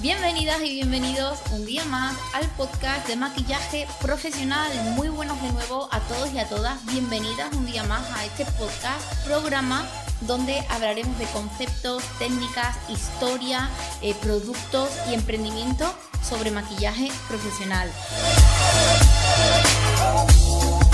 Bienvenidas y bienvenidos un día más al podcast de maquillaje profesional. Muy buenos de nuevo a todos y a todas. Bienvenidas un día más a este podcast, programa donde hablaremos de conceptos, técnicas, historia, eh, productos y emprendimiento sobre maquillaje profesional.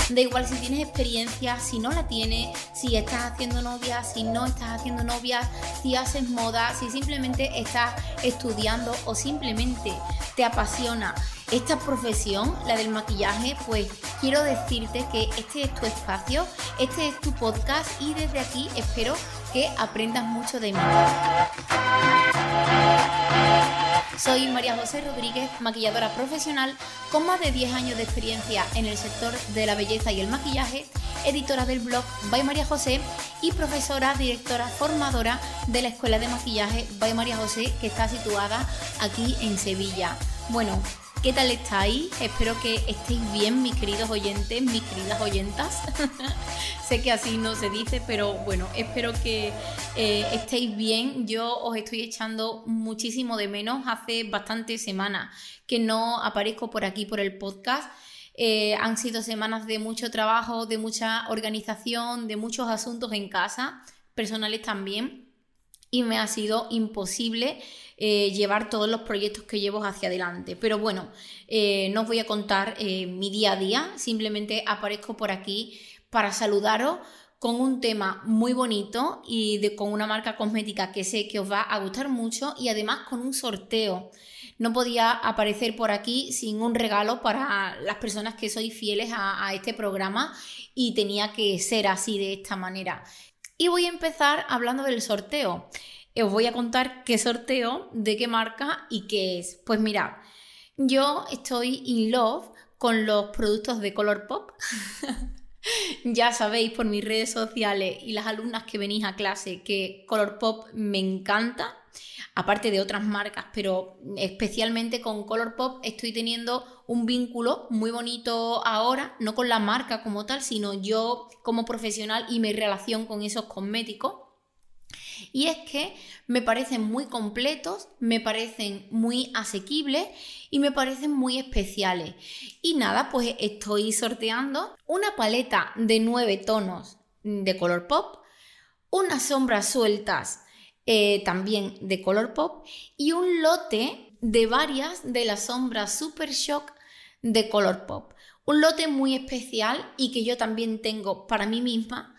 Da igual si tienes experiencia, si no la tienes, si estás haciendo novia, si no estás haciendo novia, si haces moda, si simplemente estás estudiando o simplemente te apasiona esta profesión, la del maquillaje, pues quiero decirte que este es tu espacio, este es tu podcast y desde aquí espero que aprendas mucho de mí. Soy María José Rodríguez, maquilladora profesional con más de 10 años de experiencia en el sector de la belleza y el maquillaje, editora del blog By María José y profesora, directora, formadora de la Escuela de Maquillaje By María José que está situada aquí en Sevilla. Bueno, ¿Qué tal estáis? Espero que estéis bien, mis queridos oyentes, mis queridas oyentas. sé que así no se dice, pero bueno, espero que eh, estéis bien. Yo os estoy echando muchísimo de menos. Hace bastantes semanas que no aparezco por aquí por el podcast. Eh, han sido semanas de mucho trabajo, de mucha organización, de muchos asuntos en casa, personales también. Y me ha sido imposible eh, llevar todos los proyectos que llevo hacia adelante. Pero bueno, eh, no os voy a contar eh, mi día a día, simplemente aparezco por aquí para saludaros con un tema muy bonito y con una marca cosmética que sé que os va a gustar mucho y además con un sorteo. No podía aparecer por aquí sin un regalo para las personas que sois fieles a este programa y tenía que ser así de esta manera. Y voy a empezar hablando del sorteo os voy a contar qué sorteo, de qué marca y qué es. Pues mirad, yo estoy in love con los productos de Colourpop. ya sabéis por mis redes sociales y las alumnas que venís a clase que Colourpop me encanta, aparte de otras marcas, pero especialmente con Colourpop estoy teniendo un vínculo muy bonito ahora, no con la marca como tal, sino yo como profesional y mi relación con esos cosméticos. Y es que me parecen muy completos, me parecen muy asequibles y me parecen muy especiales. Y nada, pues estoy sorteando una paleta de nueve tonos de color pop, unas sombras sueltas eh, también de color pop y un lote de varias de las sombras Super Shock de color pop. Un lote muy especial y que yo también tengo para mí misma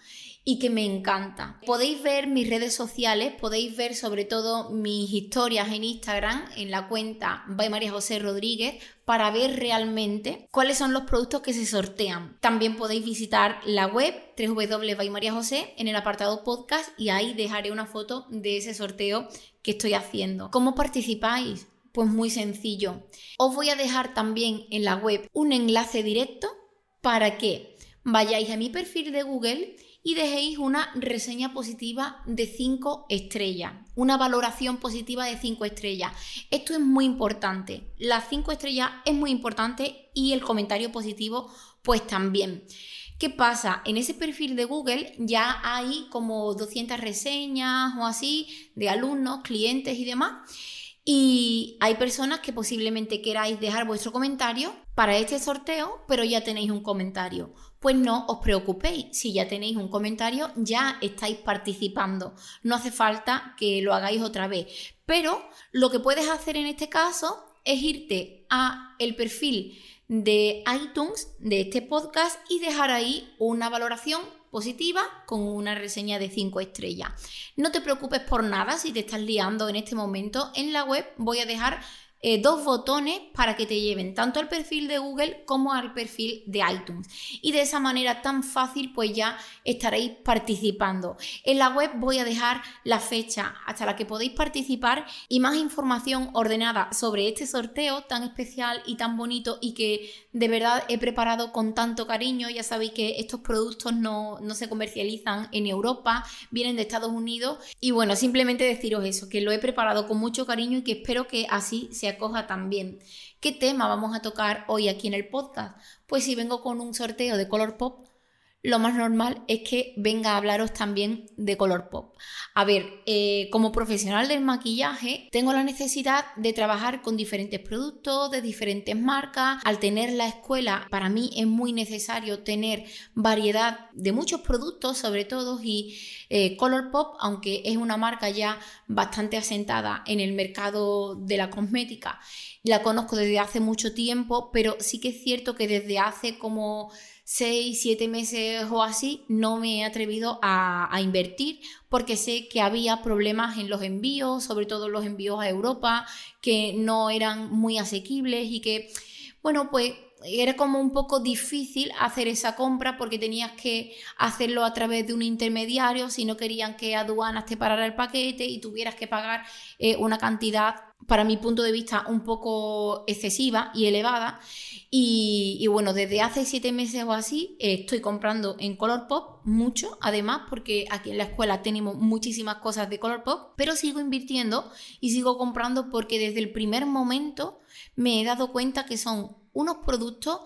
y que me encanta. Podéis ver mis redes sociales, podéis ver sobre todo mis historias en Instagram, en la cuenta by María José Rodríguez, para ver realmente cuáles son los productos que se sortean. También podéis visitar la web www.baymariajosé en el apartado podcast y ahí dejaré una foto de ese sorteo que estoy haciendo. ¿Cómo participáis? Pues muy sencillo. Os voy a dejar también en la web un enlace directo para que vayáis a mi perfil de Google y dejéis una reseña positiva de 5 estrellas, una valoración positiva de 5 estrellas. Esto es muy importante. Las 5 estrellas es muy importante y el comentario positivo pues también. ¿Qué pasa? En ese perfil de Google ya hay como 200 reseñas o así de alumnos, clientes y demás. Y hay personas que posiblemente queráis dejar vuestro comentario para este sorteo, pero ya tenéis un comentario. Pues no os preocupéis, si ya tenéis un comentario, ya estáis participando. No hace falta que lo hagáis otra vez. Pero lo que puedes hacer en este caso es irte a el perfil de iTunes de este podcast y dejar ahí una valoración positiva con una reseña de 5 estrellas. No te preocupes por nada si te estás liando en este momento. En la web voy a dejar eh, dos botones para que te lleven tanto al perfil de Google como al perfil de iTunes. Y de esa manera tan fácil pues ya estaréis participando. En la web voy a dejar la fecha hasta la que podéis participar y más información ordenada sobre este sorteo tan especial y tan bonito y que de verdad he preparado con tanto cariño. Ya sabéis que estos productos no, no se comercializan en Europa, vienen de Estados Unidos y bueno, simplemente deciros eso, que lo he preparado con mucho cariño y que espero que así sea acoja también. ¿Qué tema vamos a tocar hoy aquí en el podcast? Pues si vengo con un sorteo de Color Pop, lo más normal es que venga a hablaros también de color pop. A ver, eh, como profesional del maquillaje, tengo la necesidad de trabajar con diferentes productos, de diferentes marcas. Al tener la escuela, para mí es muy necesario tener variedad de muchos productos, sobre todo, y eh, Color Pop, aunque es una marca ya bastante asentada en el mercado de la cosmética, la conozco desde hace mucho tiempo, pero sí que es cierto que desde hace como 6, 7 meses o así, no me he atrevido a, invertir porque sé que había problemas en los envíos, sobre todo los envíos a Europa, que no eran muy asequibles y que, bueno, pues era como un poco difícil hacer esa compra porque tenías que hacerlo a través de un intermediario si no querían que aduanas te parara el paquete y tuvieras que pagar eh, una cantidad, para mi punto de vista, un poco excesiva y elevada. Y, bueno, desde hace siete meses o así eh, estoy comprando en Color Pop mucho, además, porque aquí en la escuela tenemos muchísimas cosas de Color Pop, pero sigo invirtiendo y sigo comprando porque desde el primer momento me he dado cuenta que son unos productos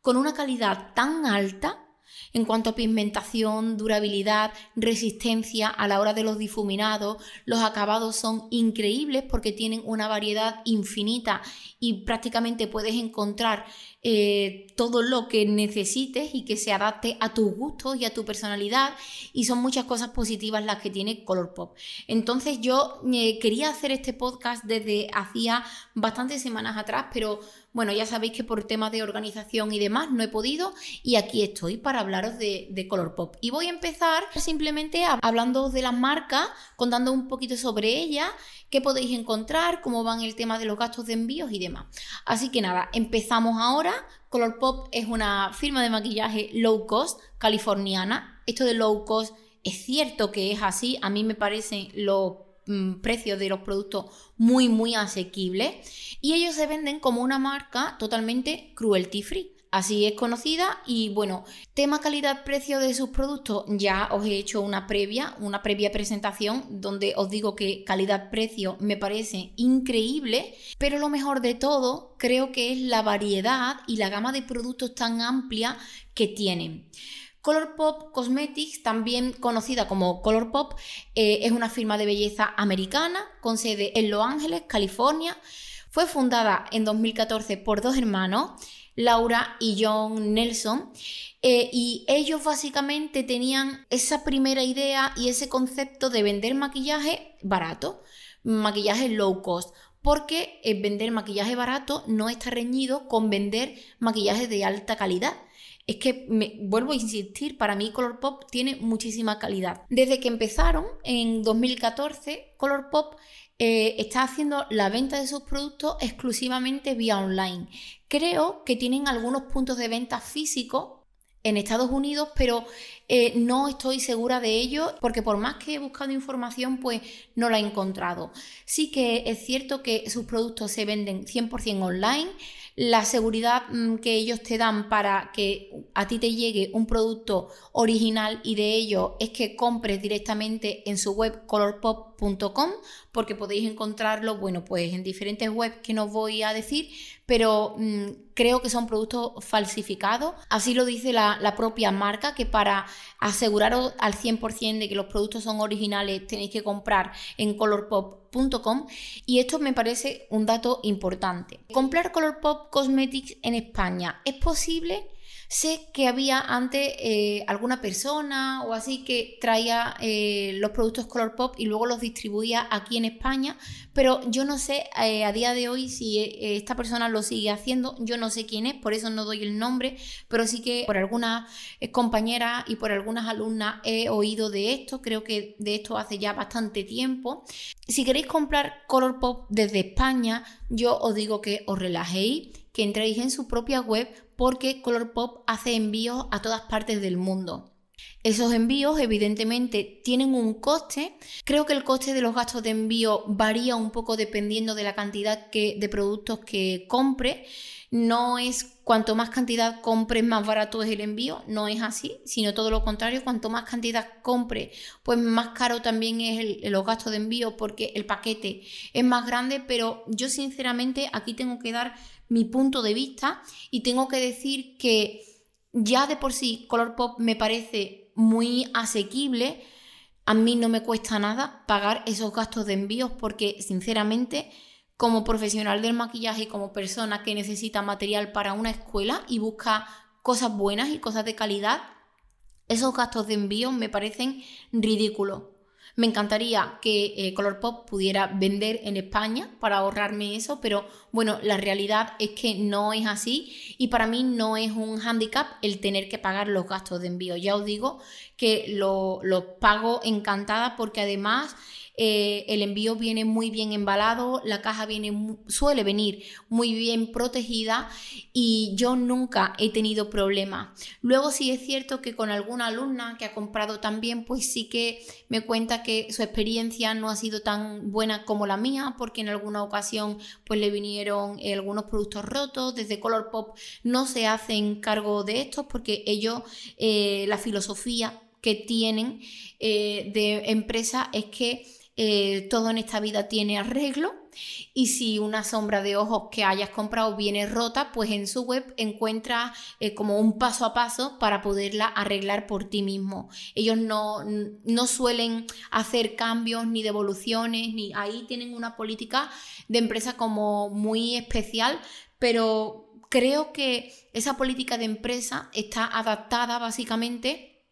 con una calidad tan alta en cuanto a pigmentación, durabilidad, resistencia a la hora de los difuminados, los acabados son increíbles porque tienen una variedad infinita y prácticamente puedes encontrar eh, todo lo que necesites y que se adapte a tus gustos y a tu personalidad y son muchas cosas positivas las que tiene Color Pop. Entonces yo eh, quería hacer este podcast desde hacía bastantes semanas atrás, pero bueno, ya sabéis que por temas de organización y demás no he podido y aquí estoy para hablaros de, de Color Pop. Y voy a empezar simplemente hablando de las marcas, contando un poquito sobre ellas, qué podéis encontrar, cómo van el tema de los gastos de envíos y demás. Así que nada, empezamos ahora. Color Pop es una firma de maquillaje low cost californiana. Esto de low cost es cierto que es así, a mí me parecen los mm, precios de los productos muy muy asequibles y ellos se venden como una marca totalmente cruelty free. Así es conocida y bueno, tema calidad-precio de sus productos, ya os he hecho una previa, una previa presentación donde os digo que calidad-precio me parece increíble, pero lo mejor de todo creo que es la variedad y la gama de productos tan amplia que tienen. Colourpop Cosmetics, también conocida como Colourpop, eh, es una firma de belleza americana con sede en Los Ángeles, California. Fue fundada en 2014 por dos hermanos, Laura y John Nelson, eh, y ellos básicamente tenían esa primera idea y ese concepto de vender maquillaje barato, maquillaje low cost porque eh, vender maquillaje barato no está reñido con vender maquillaje de alta calidad. Es que me, vuelvo a insistir, para mí Colourpop tiene muchísima calidad. Desde que empezaron en 2014, Colourpop eh, está haciendo la venta de sus productos exclusivamente vía online. Creo que tienen algunos puntos de venta físicos en Estados Unidos, pero eh, no estoy segura de ello porque por más que he buscado información, pues no la he encontrado. Sí que es cierto que sus productos se venden 100% online la seguridad mm, que ellos te dan para que a ti te llegue un producto original y de ello es que compres directamente en su web colorpop.com porque podéis encontrarlo, bueno, pues en diferentes webs que no voy a decir, pero mm, creo que son productos falsificados. Así lo dice la, la propia marca, que para aseguraros al 100% de que los productos son originales tenéis que comprar en colorpop.com y esto me parece un dato importante. Comprar Colorpop Cosmetics en España es posible Sé que había antes eh, alguna persona o así que traía eh, los productos Color Pop y luego los distribuía aquí en España, pero yo no sé eh, a día de hoy si esta persona lo sigue haciendo, yo no sé quién es, por eso no doy el nombre, pero sí que por algunas compañeras y por algunas alumnas he oído de esto, creo que de esto hace ya bastante tiempo. Si queréis comprar Color Pop desde España, yo os digo que os relajéis, que entréis en su propia web porque Colourpop hace envíos a todas partes del mundo. Esos envíos evidentemente tienen un coste. Creo que el coste de los gastos de envío varía un poco dependiendo de la cantidad de productos que compre. No es cuanto más cantidad compres, más barato es el envío. No es así, sino todo lo contrario. Cuanto más cantidad compres, pues más caro también es el, los gastos de envío porque el paquete es más grande. Pero yo sinceramente aquí tengo que dar mi punto de vista y tengo que decir que ya de por sí Color Pop me parece muy asequible. A mí no me cuesta nada pagar esos gastos de envíos porque sinceramente como profesional del maquillaje como persona que necesita material para una escuela y busca cosas buenas y cosas de calidad, esos gastos de envío me parecen ridículos. Me encantaría que eh, Colourpop pudiera vender en España para ahorrarme eso, pero bueno, la realidad es que no es así y para mí no es un handicap el tener que pagar los gastos de envío. Ya os digo que lo, lo pago encantada porque además eh, el envío viene muy bien embalado, la caja viene, suele venir muy bien protegida y yo nunca he tenido problemas. Luego sí es cierto que con alguna alumna que ha comprado también, pues sí que me cuenta que su experiencia no ha sido tan buena como la mía, porque en alguna ocasión pues le vinieron eh, algunos productos rotos, desde Color Pop no se hacen cargo de estos porque ellos, eh, la filosofía que tienen de empresa es que eh, todo en esta vida tiene arreglo y si una sombra de ojos que hayas comprado viene rota, pues en su web encuentras eh, como un paso a paso para poderla arreglar por ti mismo. Ellos no, no suelen hacer cambios ni devoluciones, ni ahí tienen una política de empresa como muy especial, pero creo que esa política de empresa está adaptada básicamente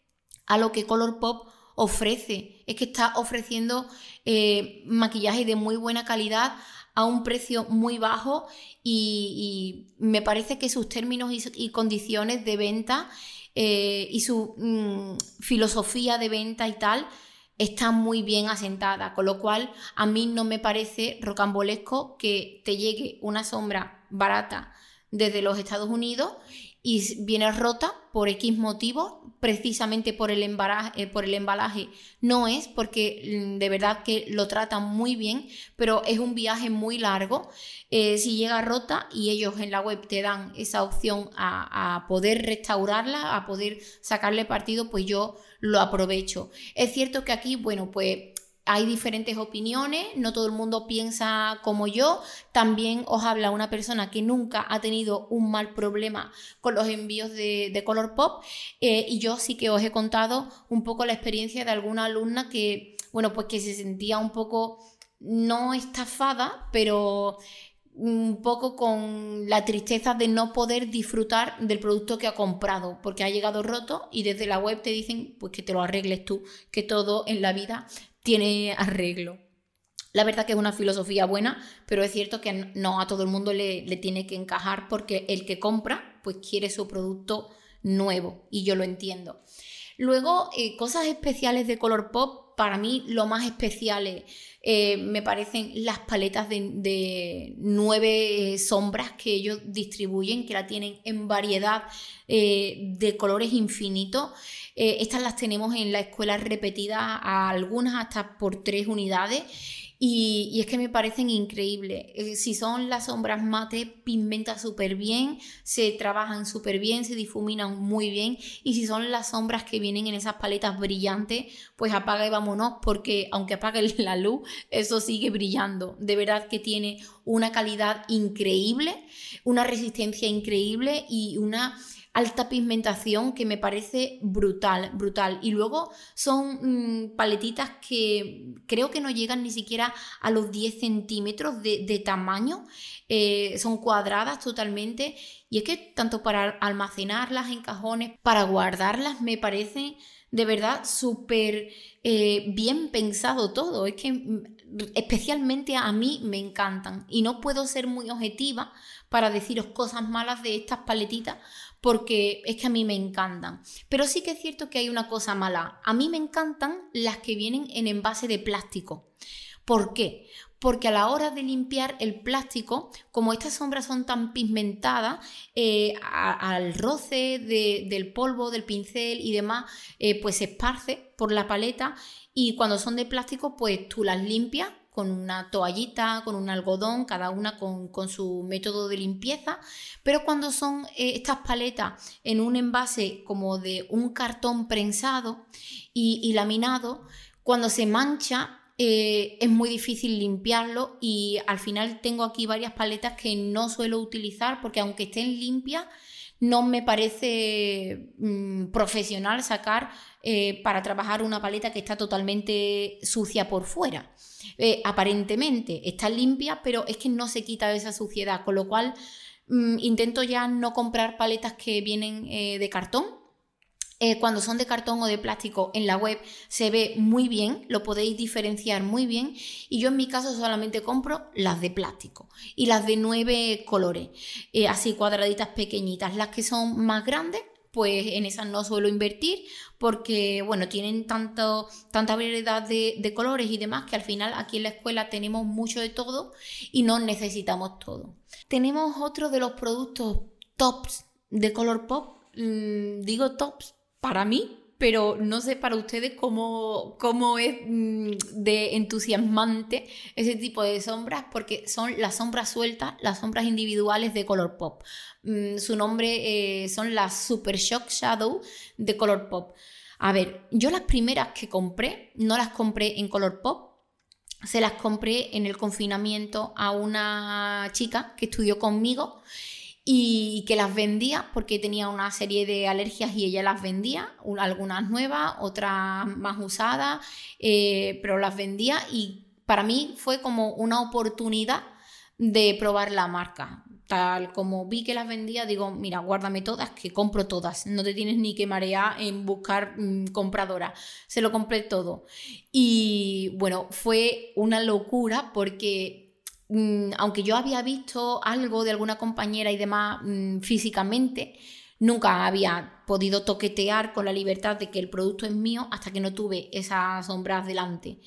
a lo que Color Pop ofrece. Es que está ofreciendo eh, maquillaje de muy buena calidad a un precio muy bajo y, me parece que sus términos y, condiciones de venta eh, y su mm, filosofía de venta y tal está muy bien asentada, con lo cual a mí no me parece rocambolesco que te llegue una sombra barata desde los Estados Unidos y viene rota por X motivo, precisamente por el, embalaje, eh, embalaje. No es porque mm, de verdad que lo tratan muy bien, pero es un viaje muy largo. Eh, si llega rota y ellos en la web te dan esa opción a, a poder restaurarla, a poder sacarle partido, pues yo lo aprovecho. Es cierto que aquí, bueno, pues hay diferentes opiniones, no todo el mundo piensa como yo. También os habla una persona que nunca ha tenido un mal problema con los envíos de, Color Pop eh, y yo sí que os he contado un poco la experiencia de alguna alumna que, bueno, pues que se sentía un poco no estafada, pero un poco con la tristeza de no poder disfrutar del producto que ha comprado porque ha llegado roto y desde la web te dicen pues que te lo arregles tú, que todo en la vida tiene arreglo. La verdad que es una filosofía buena, pero es cierto que no a todo el mundo le, tiene que encajar porque el que compra pues quiere su producto nuevo y yo lo entiendo. Luego, eh, cosas especiales de color pop, para mí lo más especiales eh, me parecen las paletas de, nueve sombras que ellos distribuyen, que la tienen en variedad eh, de colores infinitos. Eh, estas las tenemos en la escuela repetidas, a algunas hasta por tres unidades. Y, es que me parecen increíbles. Eh, si son las sombras mate, pigmenta súper bien, se trabajan súper bien, se difuminan muy bien. Y si son las sombras que vienen en esas paletas brillantes, pues apaga y vámonos, porque aunque apague la luz, eso sigue brillando. De verdad que tiene una calidad increíble, una resistencia increíble y una alta pigmentación que me parece brutal, brutal. Y luego son mm, paletitas que creo que no llegan ni siquiera a los 10 centímetros de, tamaño, eh, son cuadradas totalmente. Y es que tanto para almacenarlas en cajones, para guardarlas, me parece de verdad súper eh, bien pensado todo. Es que mm, especialmente a mí me encantan y no puedo ser muy objetiva para deciros cosas malas de estas paletitas porque es que a mí me encantan. Pero sí que es cierto que hay una cosa mala. A mí me encantan las que vienen en envase de plástico. ¿Por qué? Porque a la hora de limpiar el plástico, como estas sombras son tan pigmentadas, eh, al roce del polvo, del pincel y demás, eh, pues se esparce por la paleta y cuando son de plástico, pues tú las limpias con una toallita, con un algodón, cada una con, su método de limpieza, pero cuando son eh, estas paletas en un envase como de un cartón prensado y, laminado, cuando se mancha eh, es muy difícil limpiarlo y al final tengo aquí varias paletas que no suelo utilizar porque aunque estén limpias, no me parece mm, profesional sacar eh, para trabajar una paleta que está totalmente sucia por fuera. Eh, aparentemente está limpia, pero es que no se quita esa suciedad, con lo cual mm, intento ya no comprar paletas que vienen de cartón eh, cuando son de cartón o de plástico en la web se ve muy bien, lo podéis diferenciar muy bien y yo en mi caso solamente compro las de plástico y las de nueve colores, eh, así cuadraditas pequeñitas, las que son más grandes pues en esas no suelo invertir porque, bueno, tienen tanto, tanta variedad de, colores y demás que al final aquí en la escuela tenemos mucho de todo y no necesitamos todo. Tenemos otro de los productos tops de Color Pop, mm, digo tops para mí, pero no sé para ustedes cómo, cómo es mm, de entusiasmante ese tipo de sombras, porque son las sombras sueltas, las sombras individuales de Color Pop. Mm, su nombre eh, son las Super Shock Shadow de Color Pop. A ver, yo las primeras que compré, no las compré en Color Pop, se las compré en el confinamiento a una chica que estudió conmigo y que las vendía porque tenía una serie de alergias y ella las vendía, algunas nuevas, otras más usadas, eh, pero las vendía y para mí fue como una oportunidad de probar la marca. Tal como vi que las vendía, digo, mira, guárdame todas, que compro todas. No te tienes ni que marear en buscar mm, compradora. Se lo compré todo. Y bueno, fue una locura porque aunque yo había visto algo de alguna compañera y demás mm, físicamente, nunca había podido toquetear con la libertad de que el producto es mío hasta que no tuve esas sombras delante.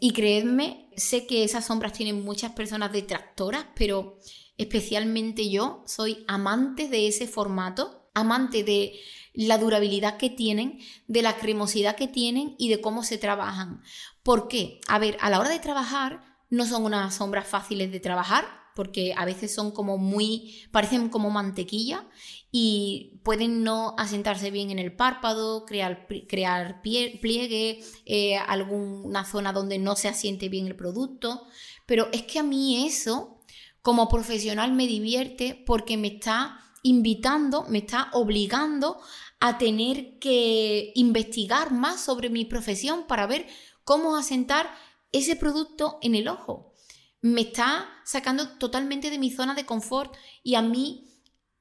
Y creedme, sé que esas sombras tienen muchas personas detractoras, pero especialmente yo soy amante de ese formato, amante de la durabilidad que tienen, de la cremosidad que tienen y de cómo se trabajan. ¿Por qué? A ver, a la hora de trabajar, no son unas sombras fáciles de trabajar porque a veces son como muy, parecen como mantequilla y pueden no asentarse bien en el párpado, crear, crear pliegue, eh, alguna zona donde no se asiente bien el producto. Pero es que a mí eso, como profesional, me divierte porque me está invitando, me está obligando a tener que investigar más sobre mi profesión para ver cómo asentar ese producto en el ojo. Me está sacando totalmente de mi zona de confort y a mí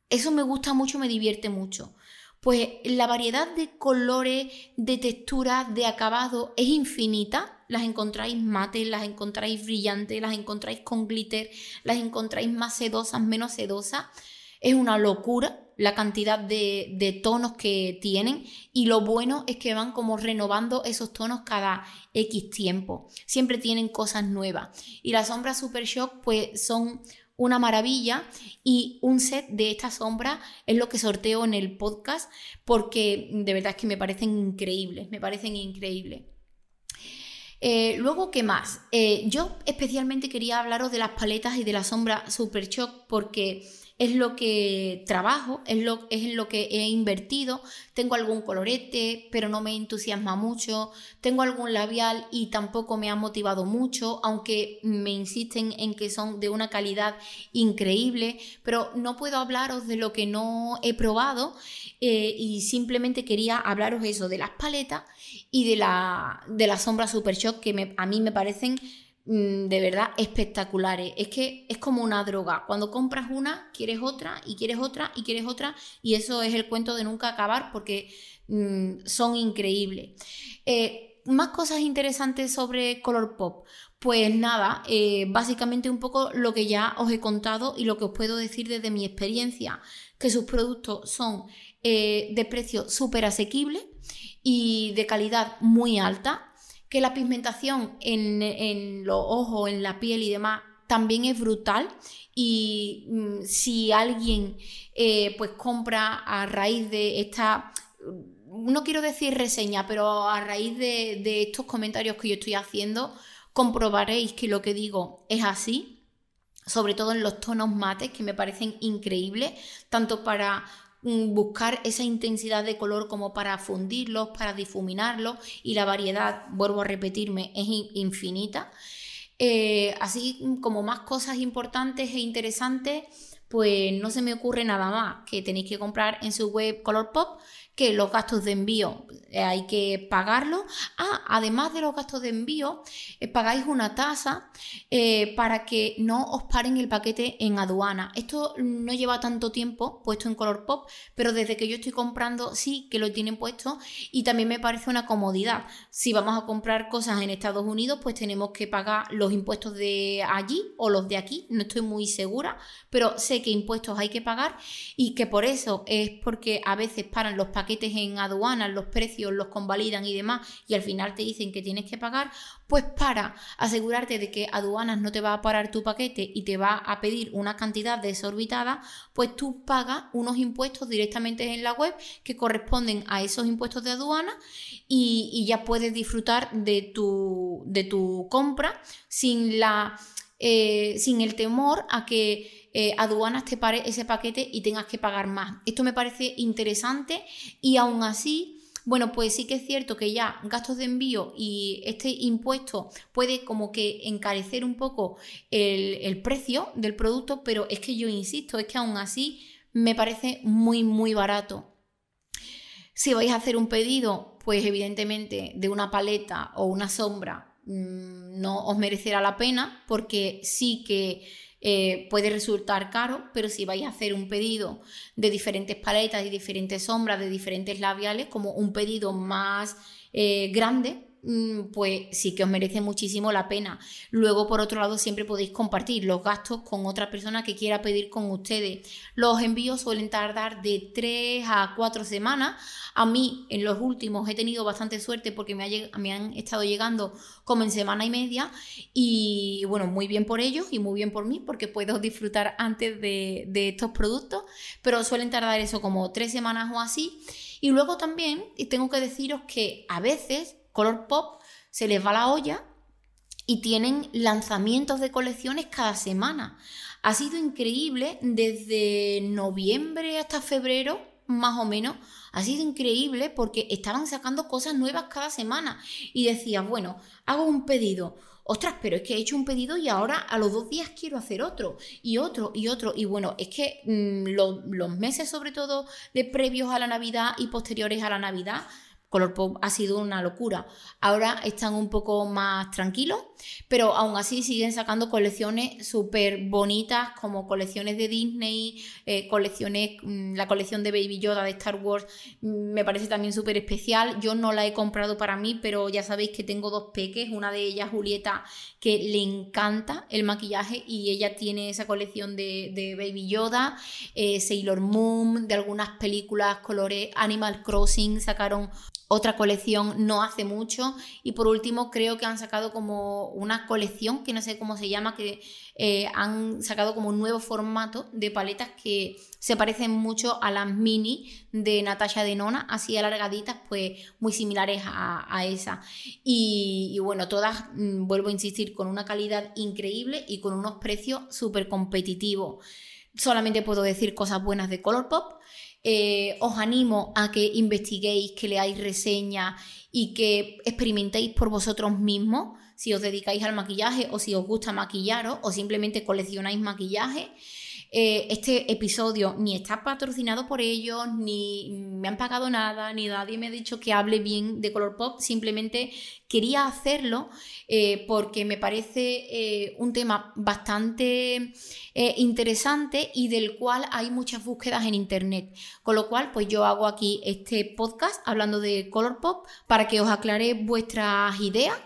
eso me gusta mucho, me divierte mucho. Pues la variedad de colores, de texturas, de acabado es infinita. Las encontráis mates, las encontráis brillantes, las encontráis con glitter, las encontráis más sedosas, menos sedosas. Es una locura la cantidad de, tonos que tienen y lo bueno es que van como renovando esos tonos cada X tiempo. Siempre tienen cosas nuevas. Y las sombras Super Shock pues son una maravilla y un set de estas sombras es lo que sorteo en el podcast porque de verdad es que me parecen increíbles, me parecen increíbles. Eh, luego, ¿qué más? Eh, yo especialmente quería hablaros de las paletas y de la sombra Super Shock porque es lo que trabajo, es, lo, es en lo que he invertido, tengo algún colorete, pero no me entusiasma mucho, tengo algún labial y tampoco me ha motivado mucho, aunque me insisten en que son de una calidad increíble, pero no puedo hablaros de lo que no he probado eh, y simplemente quería hablaros eso, de las paletas y de la, de sombra Super Shock que a mí me parecen Mm, de verdad espectaculares. Es que es como una droga. Cuando compras una, quieres otra y quieres otra y quieres otra y eso es el cuento de nunca acabar porque mm, son increíbles. Eh, más cosas interesantes sobre Color Pop. Pues nada, eh, básicamente un poco lo que ya os he contado y lo que os puedo decir desde mi experiencia, que sus productos son eh, de precio súper asequible y de calidad muy alta que la pigmentación en, los ojos, en la piel y demás también es brutal y mm, si alguien eh, pues compra a raíz de esta no quiero decir reseña pero a raíz de, estos comentarios que yo estoy haciendo comprobaréis que lo que digo es así, sobre todo en los tonos mates que me parecen increíbles, tanto para mm, buscar esa intensidad de color como para fundirlos, para difuminarlos y la variedad, vuelvo a repetirme, es infinita. Eh, así como más cosas importantes e interesantes, pues no se me ocurre nada más que tenéis que comprar en su web Colourpop los gastos de envío eh, hay que pagarlos. Ah, además de los gastos de envío, eh, pagáis una tasa eh, para que no os paren el paquete en aduana. Esto no lleva tanto tiempo puesto en Color Pop, pero desde que yo estoy comprando sí que lo tienen puesto y también me parece una comodidad. Si vamos a comprar cosas en Estados Unidos, pues tenemos que pagar los impuestos de allí o los de aquí. No estoy muy segura, pero sé que impuestos hay que pagar y que por eso es porque a veces paran los paquetes paquetes en aduanas, los precios los convalidan y demás, y al final te dicen que tienes que pagar, pues para asegurarte de que aduanas no te va a parar tu paquete y te va a pedir una cantidad desorbitada, pues tú pagas unos impuestos directamente en la web que corresponden a esos impuestos de aduana y, ya puedes disfrutar de tu, de tu compra sin la... Eh, sin el temor a que eh, aduanas te pare ese paquete y tengas que pagar más. Esto me parece interesante y aún así... Bueno, pues sí que es cierto que ya gastos de envío y este impuesto puede como que encarecer un poco el, el, precio del producto, pero es que yo insisto, es que aún así me parece muy, muy barato. Si vais a hacer un pedido, pues evidentemente de una paleta o una sombra no os merecerá la pena porque sí que eh, puede resultar caro, pero si vais a hacer un pedido de diferentes paletas y diferentes sombras, de diferentes labiales, como un pedido más eh, grande, Mm, pues sí que os merece muchísimo la pena. Luego, por otro lado, siempre podéis compartir los gastos con otra persona que quiera pedir con ustedes. Los envíos suelen tardar de 3 a 4 semanas. A mí, en los últimos, he tenido bastante suerte porque me, me han estado llegando como en semana y media. Y bueno, muy bien por ellos y muy bien por mí porque puedo disfrutar antes de, de estos productos. Pero suelen tardar eso como 3 semanas o así. Y luego también tengo que deciros que a veces Color Pop se les va la olla y tienen lanzamientos de colecciones cada semana. Ha sido increíble desde noviembre hasta febrero, más o menos. Ha sido increíble porque estaban sacando cosas nuevas cada semana y decías, bueno, hago un pedido. Ostras, pero es que he hecho un pedido y ahora a los dos días quiero hacer otro y otro y otro. Y bueno, es que mm, los meses sobre todo de previos a la Navidad y posteriores a la Navidad Color Pop ha sido una locura. Ahora están un poco más tranquilos, pero aún así siguen sacando colecciones súper bonitas, como colecciones de Disney, eh, colecciones, mm, la colección de Baby Yoda de Star Wars mm, me parece también súper especial. Yo no la he comprado para mí, pero ya sabéis que tengo dos peques, una de ellas Julieta, que le encanta el maquillaje y ella tiene esa colección de, Baby Yoda, eh, Sailor Moon, de algunas películas, colores, Animal Crossing, sacaron otra colección no hace mucho. Y por último, creo que han sacado como una colección, que no sé cómo se llama, que eh, han sacado como un nuevo formato de paletas que se parecen mucho a las mini de Natasha de Nona, así alargaditas, pues muy similares a, a esa. Y, bueno, todas, mm, vuelvo a insistir, con una calidad increíble y con unos precios súper competitivos. Solamente puedo decir cosas buenas de Colourpop eh, os animo a que investiguéis, que leáis reseñas y que experimentéis por vosotros mismos si os dedicáis al maquillaje o si os gusta maquillaros o simplemente coleccionáis maquillaje. Eh, este episodio ni está patrocinado por ellos, ni me han pagado nada, ni nadie me ha dicho que hable bien de Color Pop. Simplemente quería hacerlo eh, porque me parece eh, un tema bastante interesante y del cual hay muchas búsquedas en internet. Con lo cual, pues yo hago aquí este podcast hablando de Color Pop para que os aclare vuestras ideas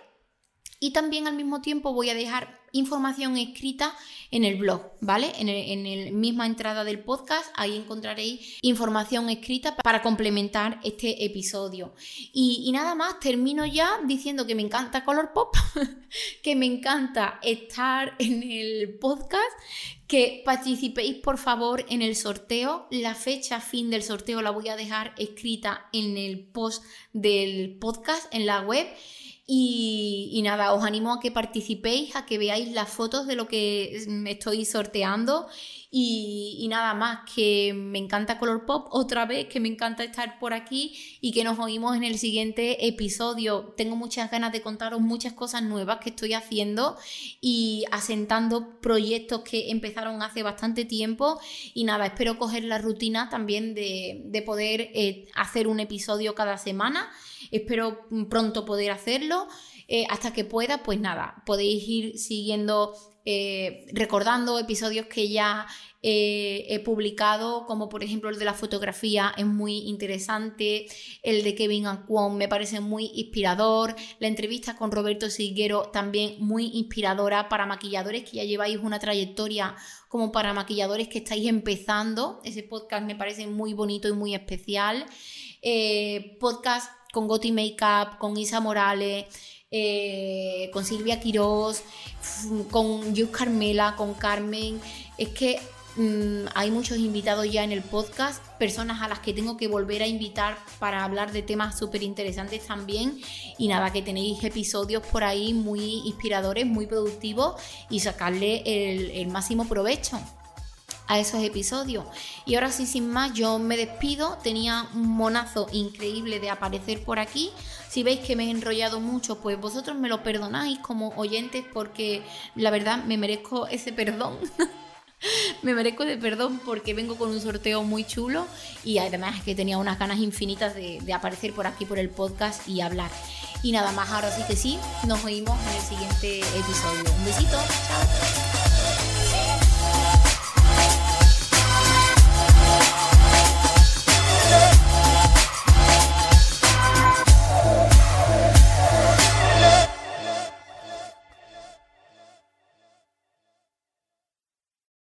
y también al mismo tiempo voy a dejar información escrita en el blog, ¿vale? En, la misma entrada del podcast, ahí encontraréis información escrita para complementar este episodio. Y, nada más, termino ya diciendo que me encanta Color Pop, que me encanta estar en el podcast, que participéis por favor en el sorteo. La fecha fin del sorteo la voy a dejar escrita en el post del podcast, en la web Y, nada, os animo a que participéis, a que veáis las fotos de lo que me estoy sorteando. Y, nada más, que me encanta Color Pop otra vez, que me encanta estar por aquí y que nos oímos en el siguiente episodio. Tengo muchas ganas de contaros muchas cosas nuevas que estoy haciendo y asentando proyectos que empezaron hace bastante tiempo. Y nada, espero coger la rutina también de, poder eh, hacer un episodio cada semana. Espero pronto poder hacerlo. Eh, hasta que pueda, pues nada, podéis ir siguiendo eh, recordando episodios que ya eh, he publicado, como por ejemplo el de la fotografía, es muy interesante, el de Kevin Anquon me parece muy inspirador, la entrevista con Roberto Siguero también muy inspiradora para maquilladores que ya lleváis una trayectoria como para maquilladores que estáis empezando, ese podcast me parece muy bonito y muy especial, podcast con Goti Makeup, con Isa Morales, eh, con Silvia Quirós, con Yus Carmela, con Carmen. Es que mm, hay muchos invitados ya en el podcast, personas a las que tengo que volver a invitar para hablar de temas súper interesantes también. Y nada, que tenéis episodios por ahí muy inspiradores, muy productivos y sacarle el máximo provecho a esos episodios. Y ahora sí, sin más, yo me despido. Tenía un monazo increíble de aparecer por aquí. Si veis que me he enrollado mucho, pues vosotros me lo perdonáis como oyentes porque la verdad me merezco ese perdón. me merezco de perdón porque vengo con un sorteo muy chulo y además que tenía unas ganas infinitas de, de aparecer por aquí por el podcast y hablar. Y nada más, ahora sí que sí, nos oímos en el siguiente episodio. Un besito, chao.